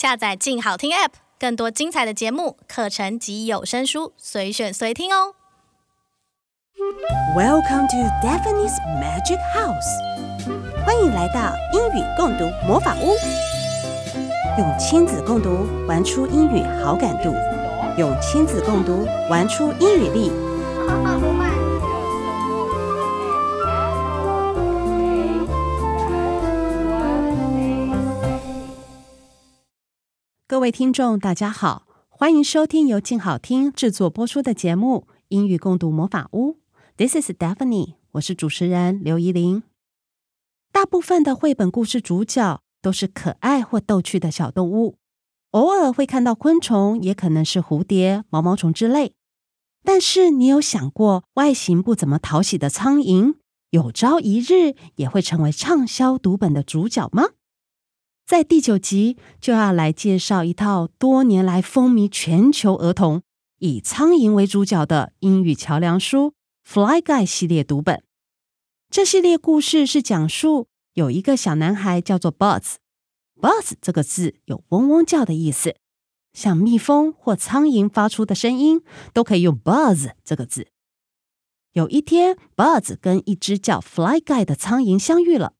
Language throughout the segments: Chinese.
下载“静好听 ”App，更多精彩的节目、课程及有声书，随选随听哦。Welcome to Daphne's Magic House，欢迎来到英语共读魔法屋。用亲子共读玩出英语好感度，用亲子共读玩出英语力。各位听众，大家好，欢迎收听由静好听制作播出的节目《英语共读魔法屋》。This is Daphne，我是主持人刘怡伶。大部分的绘本故事主角都是可爱或逗趣的小动物，偶尔会看到昆虫，也可能是蝴蝶、毛毛虫之类。但是，你有想过，外形不怎么讨喜的苍蝇，有朝一日也会成为畅销读本的主角吗？在第九集就要来介绍一套多年来风靡全球儿童、以苍蝇为主角的英语桥梁书《Fly Guy》系列读本。这系列故事是讲述有一个小男孩叫做 Buzz。Buzz 这个字有嗡嗡叫的意思，像蜜蜂或苍蝇发出的声音都可以用 Buzz 这个字。有一天，Buzz 跟一只叫 Fly Guy 的苍蝇相遇了，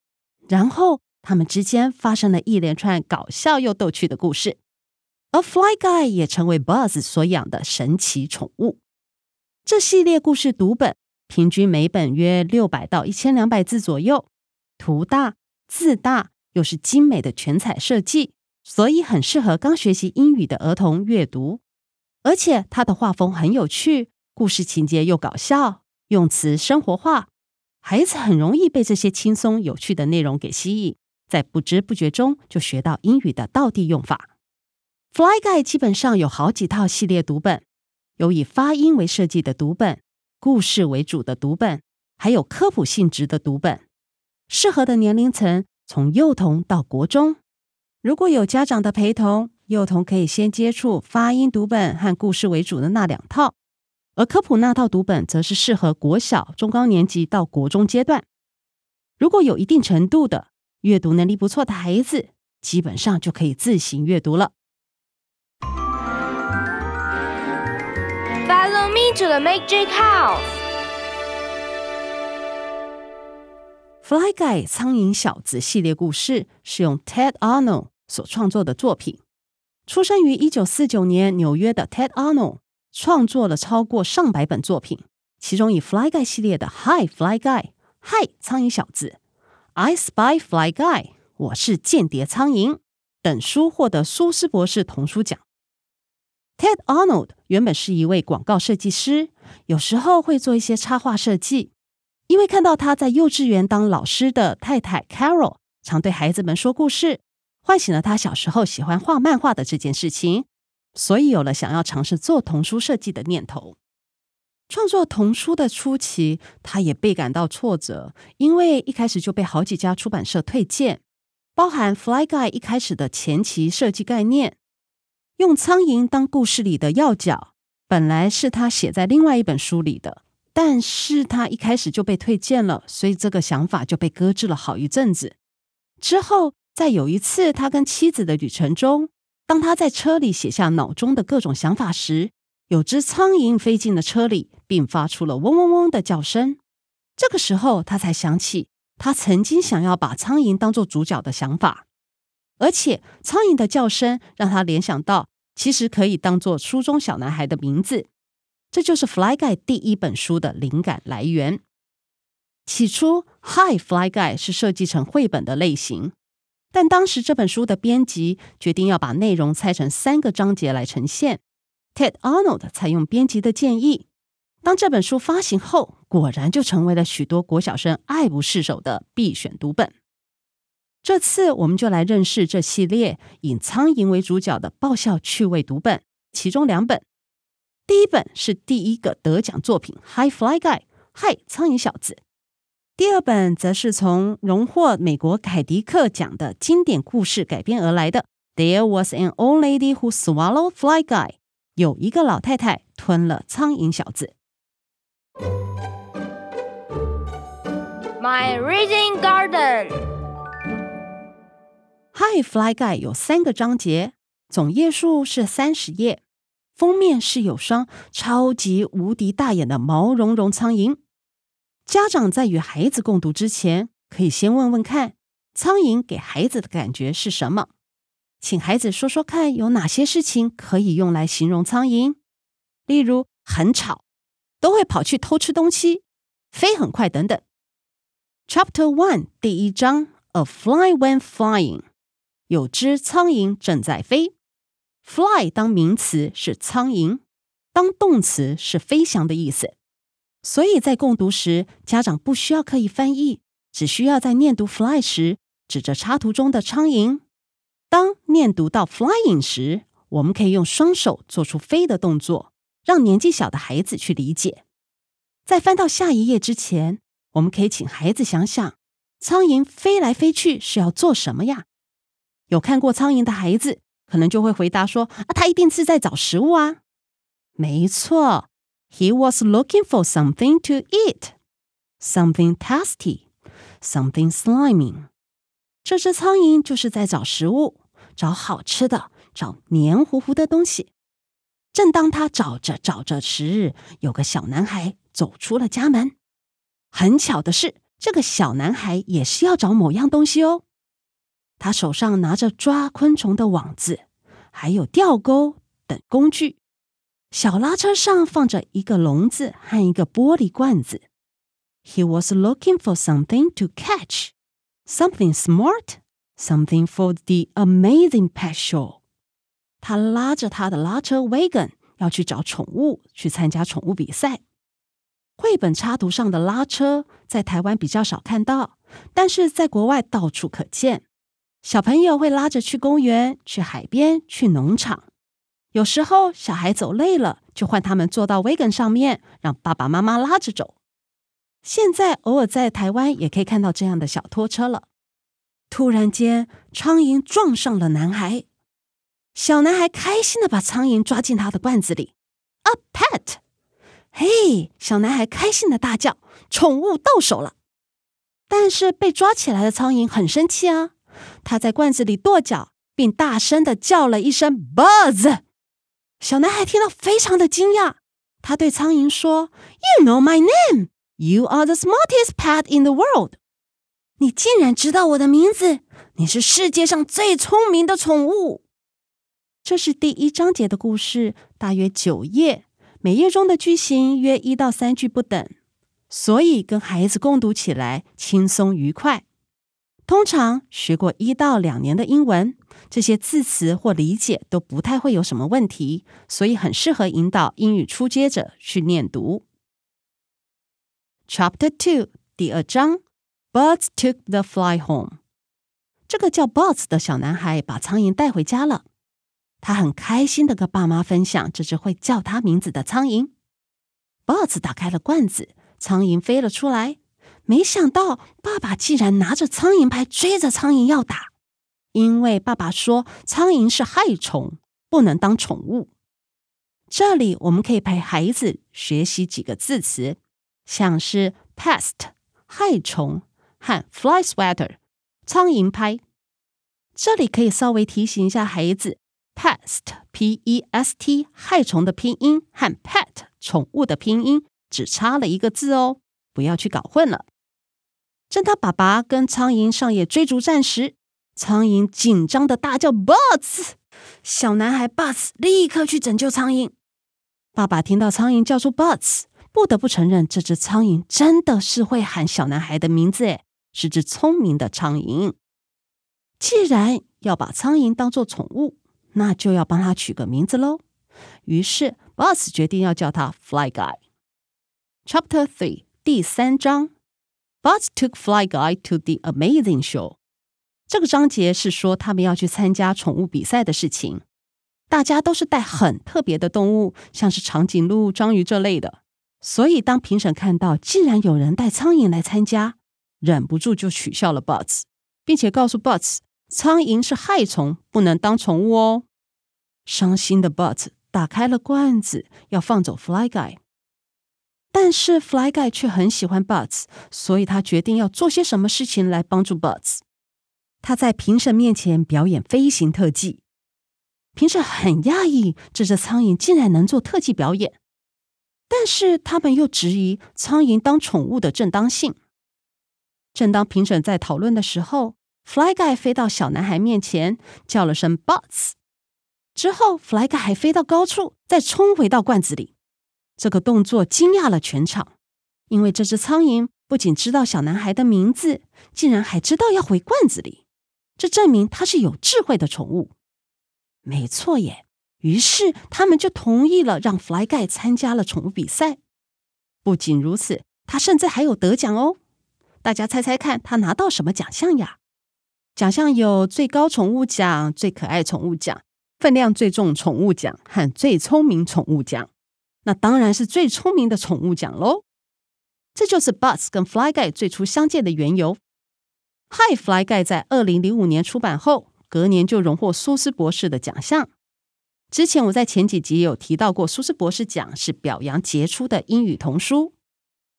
然后。他们之间发生了一连串搞笑又逗趣的故事，而 Fly Guy 也成为 Buzz 所养的神奇宠物。这系列故事读本平均每本约六百到一千两百字左右，图大字大，又是精美的全彩设计，所以很适合刚学习英语的儿童阅读。而且它的画风很有趣，故事情节又搞笑，用词生活化，孩子很容易被这些轻松有趣的内容给吸引。在不知不觉中就学到英语的道地用法。Fly Guy 基本上有好几套系列读本，有以发音为设计的读本，故事为主的读本，还有科普性质的读本。适合的年龄层从幼童到国中。如果有家长的陪同，幼童可以先接触发音读本和故事为主的那两套，而科普那套读本则是适合国小、中高年级到国中阶段。如果有一定程度的阅读能力不错的孩子，基本上就可以自行阅读了。Follow me to the magic house. Fly Guy 苍蝇小子系列故事是用 Ted Arnold 所创作的作品。出生于一九四九年纽约的 Ted Arnold 创作了超过上百本作品，其中以 Fly Guy 系列的 Hi Fly Guy》《Hi，苍蝇小子。I Spy Fly Guy，我是间谍苍蝇等书获得苏斯博士童书奖。Ted Arnold 原本是一位广告设计师，有时候会做一些插画设计。因为看到他在幼稚园当老师的太太 Carol 常对孩子们说故事，唤醒了他小时候喜欢画漫画的这件事情，所以有了想要尝试做童书设计的念头。创作童书的初期，他也倍感到挫折，因为一开始就被好几家出版社退荐，包含《Fly Guy》一开始的前期设计概念，用苍蝇当故事里的要角，本来是他写在另外一本书里的，但是他一开始就被退荐了，所以这个想法就被搁置了好一阵子。之后，在有一次他跟妻子的旅程中，当他在车里写下脑中的各种想法时，有只苍蝇飞进了车里，并发出了嗡嗡嗡的叫声。这个时候，他才想起他曾经想要把苍蝇当做主角的想法，而且苍蝇的叫声让他联想到，其实可以当做书中小男孩的名字。这就是《Fly Guy》第一本书的灵感来源。起初，《Hi Fly Guy》是设计成绘本的类型，但当时这本书的编辑决定要把内容拆成三个章节来呈现。Ted Arnold 采用编辑的建议，当这本书发行后，果然就成为了许多国小生爱不释手的必选读本。这次我们就来认识这系列以苍蝇为主角的爆笑趣味读本，其中两本。第一本是第一个得奖作品《Hi Fly Guy》，嗨，苍蝇小子。第二本则是从荣获美国凯迪克奖的经典故事改编而来的《There Was an Old Lady Who Swallowed Fly Guy》。有一个老太太吞了苍蝇小子。My Reading Garden。Hi Fly Guy 有三个章节，总页数是三十页，封面是有双超级无敌大眼的毛茸茸苍蝇。家长在与孩子共读之前，可以先问问看，苍蝇给孩子的感觉是什么？请孩子说说看，有哪些事情可以用来形容苍蝇？例如很吵，都会跑去偷吃东西，飞很快等等。Chapter One 第一章，A fly went flying，有只苍蝇正在飞。Fly 当名词是苍蝇，当动词是飞翔的意思。所以在共读时，家长不需要刻意翻译，只需要在念读 fly 时，指着插图中的苍蝇。当念读到 flying 时，我们可以用双手做出飞的动作，让年纪小的孩子去理解。在翻到下一页之前，我们可以请孩子想想，苍蝇飞来飞去是要做什么呀？有看过苍蝇的孩子，可能就会回答说：“啊，他一定是在找食物啊。”没错。He was looking for something to eat, something tasty, something slimy. 这只苍蝇就是在找食物，找好吃的，找黏糊糊的东西。正当他找着找着时，有个小男孩走出了家门。很巧的是，这个小男孩也是要找某样东西哦。他手上拿着抓昆虫的网子，还有钓钩等工具。小拉车上放着一个笼子和一个玻璃罐子。He was looking for something to catch, something smart, something for the amazing pet show。他拉着他的拉车 wagon 要去找宠物，去参加宠物比赛。绘本插图上的拉车在台湾比较少看到，但是在国外到处可见。小朋友会拉着去公园、去海边、去农场。有时候小孩走累了，就换他们坐到 wagon 上面，让爸爸妈妈拉着走。现在偶尔在台湾也可以看到这样的小拖车了。突然间，苍蝇撞上了男孩，小男孩开心的把苍蝇抓进他的罐子里。A pet！嘿，小男孩开心的大叫：“宠物到手了！”但是被抓起来的苍蝇很生气啊，他在罐子里跺脚，并大声的叫了一声 “Buzz”。小男孩听到非常的惊讶，他对苍蝇说：“You know my name. You are the smartest pet in the world.” 你竟然知道我的名字，你是世界上最聪明的宠物。这是第一章节的故事，大约九页，每页中的句型约一到三句不等，所以跟孩子共读起来轻松愉快。通常学过一到两年的英文，这些字词或理解都不太会有什么问题，所以很适合引导英语初阶者去念读。Chapter Two 第二章，Buzz took the fly home。这个叫 Buzz 的小男孩把苍蝇带回家了，他很开心的跟爸妈分享这只会叫他名字的苍蝇。Buzz 打开了罐子，苍蝇飞了出来。没想到爸爸竟然拿着苍蝇拍追着苍蝇要打，因为爸爸说苍蝇是害虫，不能当宠物。这里我们可以陪孩子学习几个字词，像是 pest 害虫和 fly sweater 苍蝇拍。这里可以稍微提醒一下孩子，pest p e s t 害虫的拼音和 pet 宠物的拼音只差了一个字哦，不要去搞混了。正当爸爸跟苍蝇上演追逐战时，苍蝇紧张的大叫 buts，小男孩 buts 立刻去拯救苍蝇。爸爸听到苍蝇叫出 buts 不得不承认，这只苍蝇真的是会喊小男孩的名字，诶，是只聪明的苍蝇。既然要把苍蝇当做宠物，那就要帮它取个名字喽。于是 Buzz 决定要叫它 Fly Guy。Chapter Three 第三章。Buzz took Fly Guy to the amazing show。这个章节是说他们要去参加宠物比赛的事情。大家都是带很特别的动物，像是长颈鹿、章鱼这类的。所以当评审看到竟然有人带苍蝇来参加，忍不住就取笑了 Buzz，并且告诉 Buzz，苍蝇是害虫，不能当宠物哦。伤心的 Butz 打开了罐子，要放走 Fly Guy。但是 Fly Guy 却很喜欢 Buzz，所以他决定要做些什么事情来帮助 Buzz。他在评审面前表演飞行特技。评审很讶异，这只苍蝇竟然能做特技表演。但是他们又质疑苍蝇当宠物的正当性。正当评审在讨论的时候，Fly Guy 飞到小男孩面前，叫了声 “Butts”。之后，Fly Guy 还飞到高处，再冲回到罐子里。这个动作惊讶了全场，因为这只苍蝇不仅知道小男孩的名字，竟然还知道要回罐子里。这证明它是有智慧的宠物。没错耶。于是他们就同意了，让 Fly Guy 参加了宠物比赛。不仅如此，他甚至还有得奖哦！大家猜猜看，他拿到什么奖项呀？奖项有最高宠物奖、最可爱宠物奖、分量最重宠物奖和最聪明宠物奖。那当然是最聪明的宠物奖喽！这就是 Butts 跟 Fly Guy 最初相见的缘由。Hi Fly Guy 在二零零五年出版后，隔年就荣获苏斯博士的奖项。之前我在前几集有提到过，苏斯博士奖是表扬杰出的英语童书，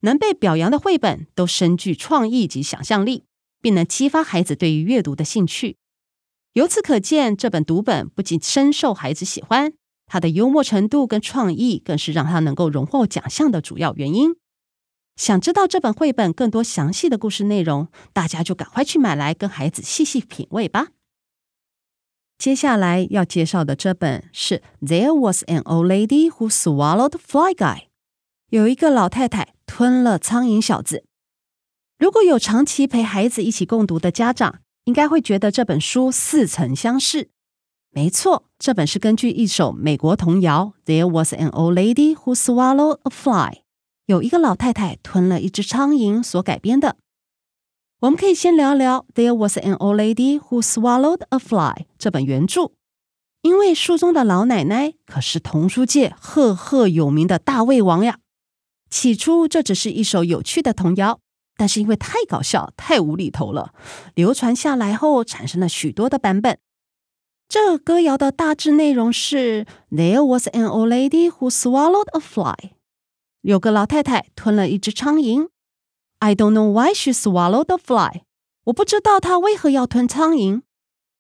能被表扬的绘本都深具创意及想象力，并能激发孩子对于阅读的兴趣。由此可见，这本读本不仅深受孩子喜欢，它的幽默程度跟创意更是让它能够荣获奖项的主要原因。想知道这本绘本更多详细的故事内容，大家就赶快去买来跟孩子细细品味吧。接下来要介绍的这本是《There Was an Old Lady Who Swallowed Fly Guy》，有一个老太太吞了苍蝇小子。如果有长期陪孩子一起共读的家长，应该会觉得这本书似曾相识。没错，这本是根据一首美国童谣《There Was an Old Lady Who Swallowed a Fly》，有一个老太太吞了一只苍蝇所改编的。我们可以先聊聊《There Was an Old Lady Who Swallowed a Fly》这本原著，因为书中的老奶奶可是童书界赫赫有名的大胃王呀。起初这只是一首有趣的童谣，但是因为太搞笑、太无厘头了，流传下来后产生了许多的版本。这歌谣的大致内容是：There was an old lady who swallowed a fly。有个老太太吞了一只苍蝇。I don't know why she swallowed the fly。我不知道她为何要吞苍蝇。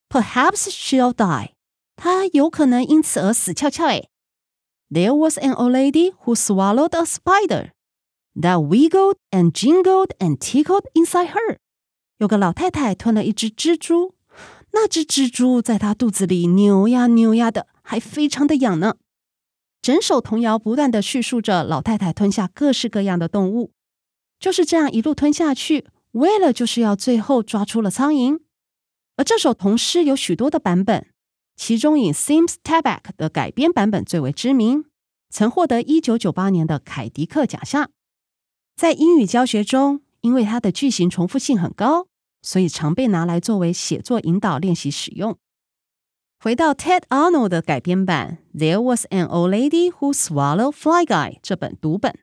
Perhaps she'll die。她有可能因此而死翘翘。诶。There was an old lady who swallowed a spider that wiggled and jingled and tickled inside her。有个老太太吞了一只蜘蛛，那只蜘蛛在她肚子里扭呀扭呀的，还非常的痒呢。整首童谣不断地叙述着老太太吞下各式各样的动物。 就是这样一路吞下去，为了就是要最后抓出了苍蝇。而这首童诗有许多的版本，其中以 Sims Tabak 的改编版本最为知名，曾获得一九九八年的凯迪克奖项。在英语教学中，因为它的句型重复性很高，所以常被拿来作为写作引导练习使用。回到 Ted Arnold 的改编版《There Was an Old Lady Who Swallowed Fly Guy》这本读本。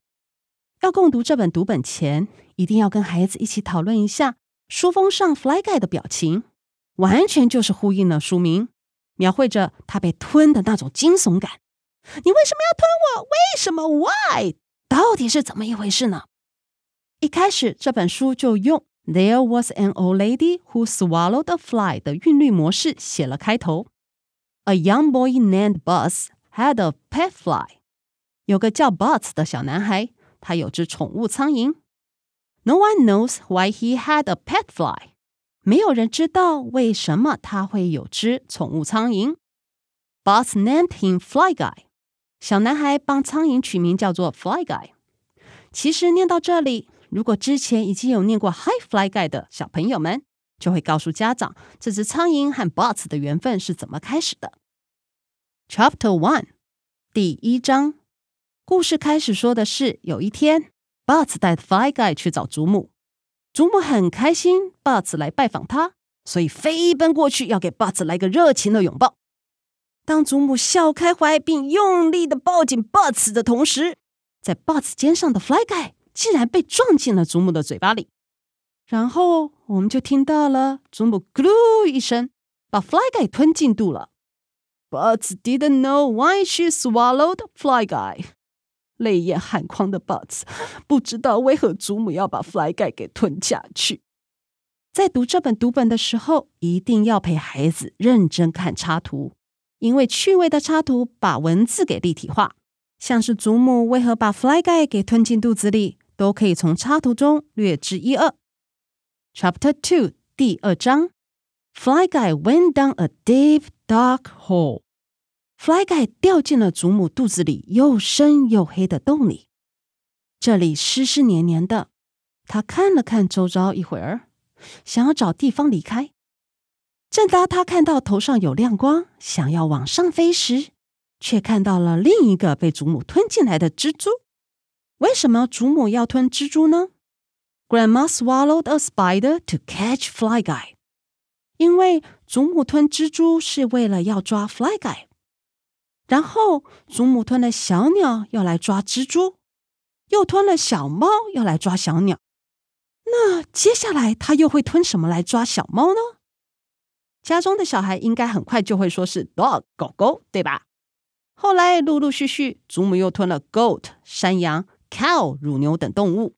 要共读这本读本前，一定要跟孩子一起讨论一下书封上 Fly Guy 的表情，完全就是呼应了书名，描绘着他被吞的那种惊悚感。你为什么要吞我？为什么？Why？到底是怎么一回事呢？一开始这本书就用 There was an old lady who swallowed a fly 的韵律模式写了开头。A young boy named Butts had a pet fly。有个叫 Butts 的小男孩。他有只宠物苍蝇。No one knows why he had a pet fly。没有人知道为什么他会有只宠物苍蝇。Boss named him Fly Guy。小男孩帮苍蝇取名叫做 Fly Guy。其实念到这里，如果之前已经有念过 Hi Fly Guy 的小朋友们，就会告诉家长，这只苍蝇和 Boss 的缘分是怎么开始的。Chapter One，第一章。故事开始说的是，有一天，Butts 带 Fly Guy 去找祖母，祖母很开心，Butts 来拜访他，所以飞奔过去要给 Butts 来个热情的拥抱。当祖母笑开怀并用力的抱紧 Butts 的同时，在 Butts 肩上的 Fly Guy 竟然被撞进了祖母的嘴巴里，然后我们就听到了祖母咕噜一声把 Fly Guy 吞进肚了。Butts didn't know why she swallowed Fly Guy。泪眼含眶的 Buts，不知道为何祖母要把 Fly Guy 给吞下去。在读这本读本的时候，一定要陪孩子认真看插图，因为趣味的插图把文字给立体化，像是祖母为何把 Fly Guy 给吞进肚子里，都可以从插图中略知一二。Chapter Two 第二章，Fly Guy went down a deep dark hole。Fly Guy 掉进了祖母肚子里又深又黑的洞里，这里湿湿黏黏的。他看了看周遭一会儿，想要找地方离开。正当他看到头上有亮光，想要往上飞时，却看到了另一个被祖母吞进来的蜘蛛。为什么祖母要吞蜘蛛呢？Grandma swallowed a spider to catch Fly Guy。因为祖母吞蜘蛛是为了要抓 Fly Guy。然后祖母吞了小鸟要来抓蜘蛛，又吞了小猫要来抓小鸟。那接下来他又会吞什么来抓小猫呢？家中的小孩应该很快就会说是 dog 狗狗，对吧？后来陆陆续续，祖母又吞了 goat 山羊、cow 乳牛等动物。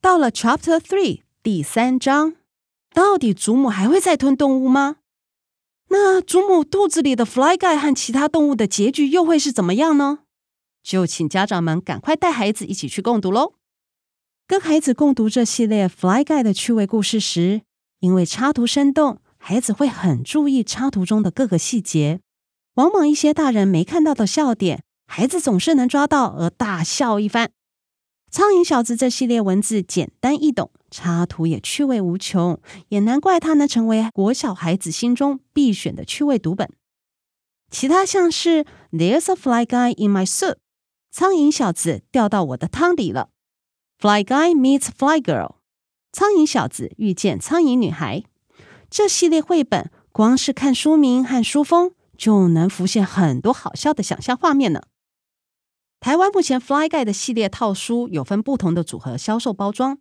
到了 Chapter Three 第三章，到底祖母还会再吞动物吗？那祖母肚子里的 Fly Guy 和其他动物的结局又会是怎么样呢？就请家长们赶快带孩子一起去共读喽！跟孩子共读这系列 Fly Guy 的趣味故事时，因为插图生动。孩子会很注意插图中的各个细节，往往一些大人没看到的笑点，孩子总是能抓到而大笑一番。苍蝇小子这系列文字简单易懂，插图也趣味无穷，也难怪它能成为国小孩子心中必选的趣味读本。其他像是 There's a fly guy in my soup，苍蝇小子掉到我的汤里了。Fly guy meets fly girl，苍蝇小子遇见苍蝇女孩。这系列绘本光是看书名和书封就能浮现很多好笑的想象画面呢。台湾目前 Fly Guy 的系列套书有分不同的组合销售包装。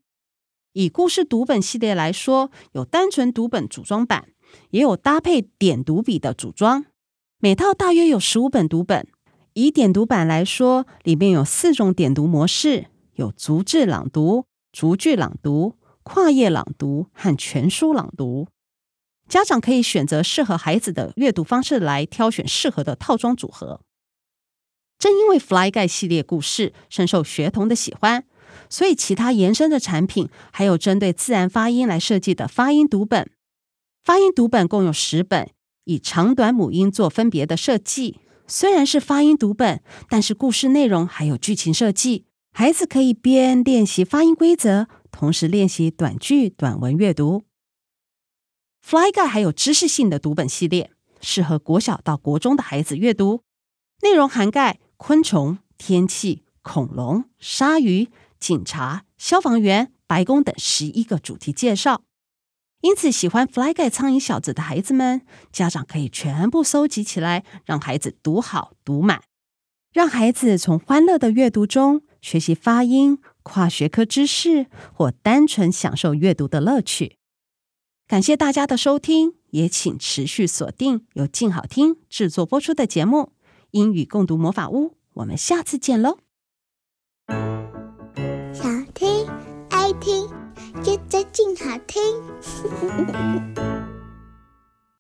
以故事读本系列来说，有单纯读本组装版，也有搭配点读笔的组装。每套大约有十五本读本。以点读版来说，里面有四种点读模式：有逐字朗读、逐句朗读、跨页朗读和全书朗读。家长可以选择适合孩子的阅读方式来挑选适合的套装组合。正因为 Fly Guy 系列故事深受学童的喜欢，所以其他延伸的产品还有针对自然发音来设计的发音读本。发音读本共有十本，以长短母音做分别的设计。虽然是发音读本，但是故事内容还有剧情设计，孩子可以边练习发音规则，同时练习短句短文阅读。Fly Guy 还有知识性的读本系列，适合国小到国中的孩子阅读。内容涵盖昆虫、天气、恐龙、鲨鱼、警察、消防员、白宫等十一个主题介绍。因此，喜欢 Fly Guy 苍蝇小子的孩子们，家长可以全部收集起来，让孩子读好读满，让孩子从欢乐的阅读中学习发音、跨学科知识，或单纯享受阅读的乐趣。感谢大家的收听，也请持续锁定由静好听制作播出的节目《英语共读魔法屋》，我们下次见喽！想听爱听，就在静好听。